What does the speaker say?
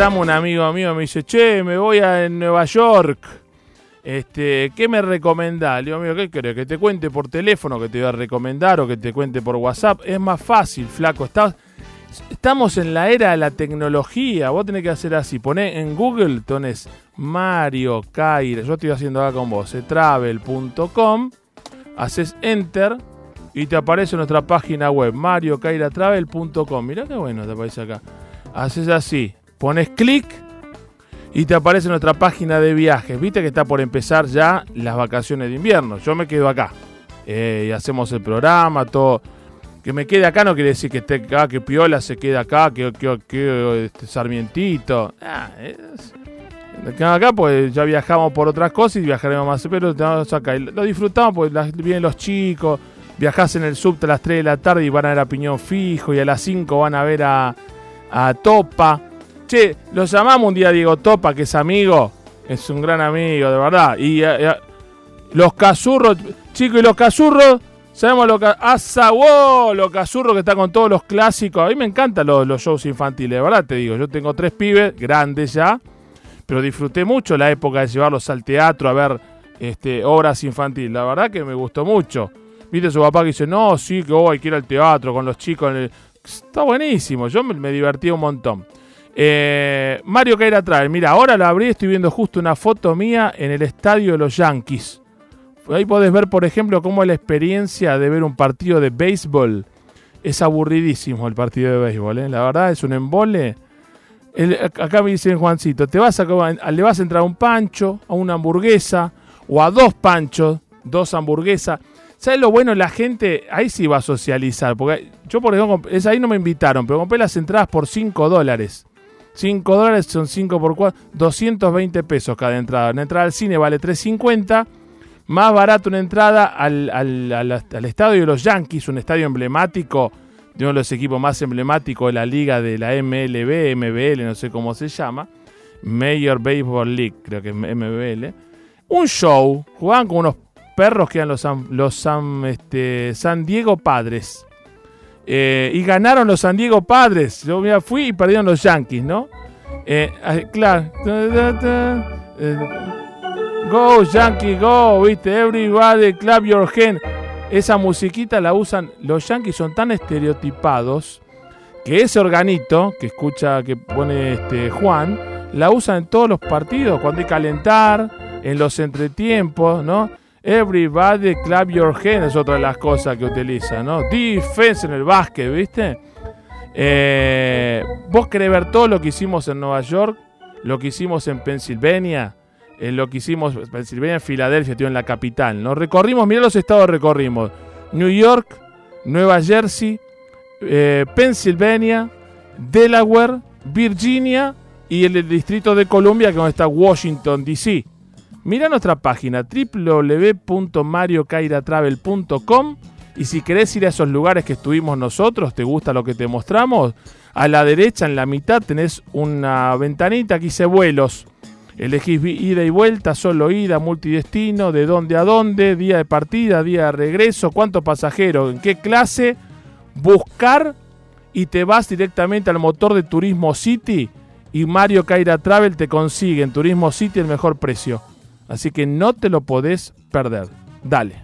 llama un amigo mío me dice, che, me voy a Nueva York. Este, ¿qué me recomendás? Le digo, amigo, ¿qué querés? ¿Que te cuente por teléfono que te voy a recomendar o que te cuente por WhatsApp? Es más fácil, flaco. estamos en la era de la tecnología. Vos tenés que hacer así. Poné en Google, tenés Mario Caira. Yo estoy haciendo acá con vos. Eh, travel.com. Haces enter y te aparece nuestra página web, mariocairatravel.com. Mirá qué bueno te aparece acá. Haces así, pones clic y te aparece nuestra página de viajes. Viste que está por empezar ya las vacaciones de invierno. Yo me quedo acá. Eh, y hacemos el programa, todo. Que me quede acá no quiere decir que esté acá, que Piola se quede acá, que, que, este, Sarmientito. Ah, acá pues ya viajamos por otras cosas y viajaremos más, pero estamos acá. lo disfrutamos pues vienen los chicos, viajás en el subte a las 3 de la tarde y van a ver a Piñón Fijo y a las 5 van a ver a, a Topa. Che, lo llamamos un día Diego Topa, que es amigo, es un gran amigo, de verdad. Y eh, eh, los cazurros, chicos, y los cazurros, sabemos lo que... ¡Asa, wow! Los cazurros que están con todos los clásicos. A mí me encantan los, shows infantiles, de verdad te digo. Yo tengo tres pibes, grandes ya, pero disfruté mucho la época de llevarlos al teatro a ver este, obras infantiles. La verdad que me gustó mucho. Viste su papá que dice, no, sí, que hoy hay que ir al teatro con los chicos. Está buenísimo, yo me, divertí un montón. Eh, Mario Caira trae, mira, ahora la abrí, estoy viendo justo una foto mía en el estadio de los Yankees. Ahí podés ver, por ejemplo, cómo la experiencia de ver un partido de béisbol. Es aburridísimo el partido de béisbol, ¿eh? la verdad es un embole. acá me dicen Juancito, te vas a, le vas a entrar a un pancho, a una hamburguesa o a dos panchos, dos hamburguesas. ¿Sabes lo bueno? La gente ahí sí va a socializar. Porque yo, por ejemplo, es ahí no me invitaron, pero compré las entradas por 5 dólares. 5 dólares son 5 por 4, 220 pesos cada entrada. Una entrada al cine vale 350. Más barato una entrada al, al, estadio de los Yankees, un estadio emblemático, de uno de los equipos más emblemáticos de la liga de la MLB, MBL, no sé cómo se llama. Major Baseball League, creo que es MBL. Un show, jugaban con unos perros que eran los, los este, San Diego Padres. Eh, y ganaron los San Diego Padres. Yo fui y perdieron los Yankees, ¿no? Eh, ah, claro. Eh, go, Yankee, go, viste, everybody, clap your hand. Esa musiquita la usan, los Yankees son tan estereotipados que ese organito que escucha, que pone este Juan, la usan en todos los partidos, cuando hay calentar, en los entretiempos, ¿no? Everybody clap your hands es otra de las cosas que utiliza, ¿no? Defense en el básquet, ¿viste? Eh, vos querés ver todo lo que hicimos en Nueva York, lo que hicimos en Pensilvania, eh, lo que hicimos en Pensilvania, en Filadelfia, tío, en la capital, ¿no? Recorrimos, mirá los estados recorrimos. New York, Nueva Jersey, eh, Pensilvania, Delaware, Virginia y el, el distrito de Columbia, que donde está Washington, D.C. Mira nuestra página www.mariocairatravel.com y si querés ir a esos lugares que estuvimos nosotros, te gusta lo que te mostramos, a la derecha en la mitad tenés una ventanita que dice vuelos. Elegís ida y vuelta, solo ida, multidestino, de dónde a dónde, día de partida, día de regreso, cuántos pasajeros, en qué clase, buscar y te vas directamente al motor de Turismo City y Mario Caira Travel te consigue en Turismo City el mejor precio. Así que no te lo podés perder. Dale.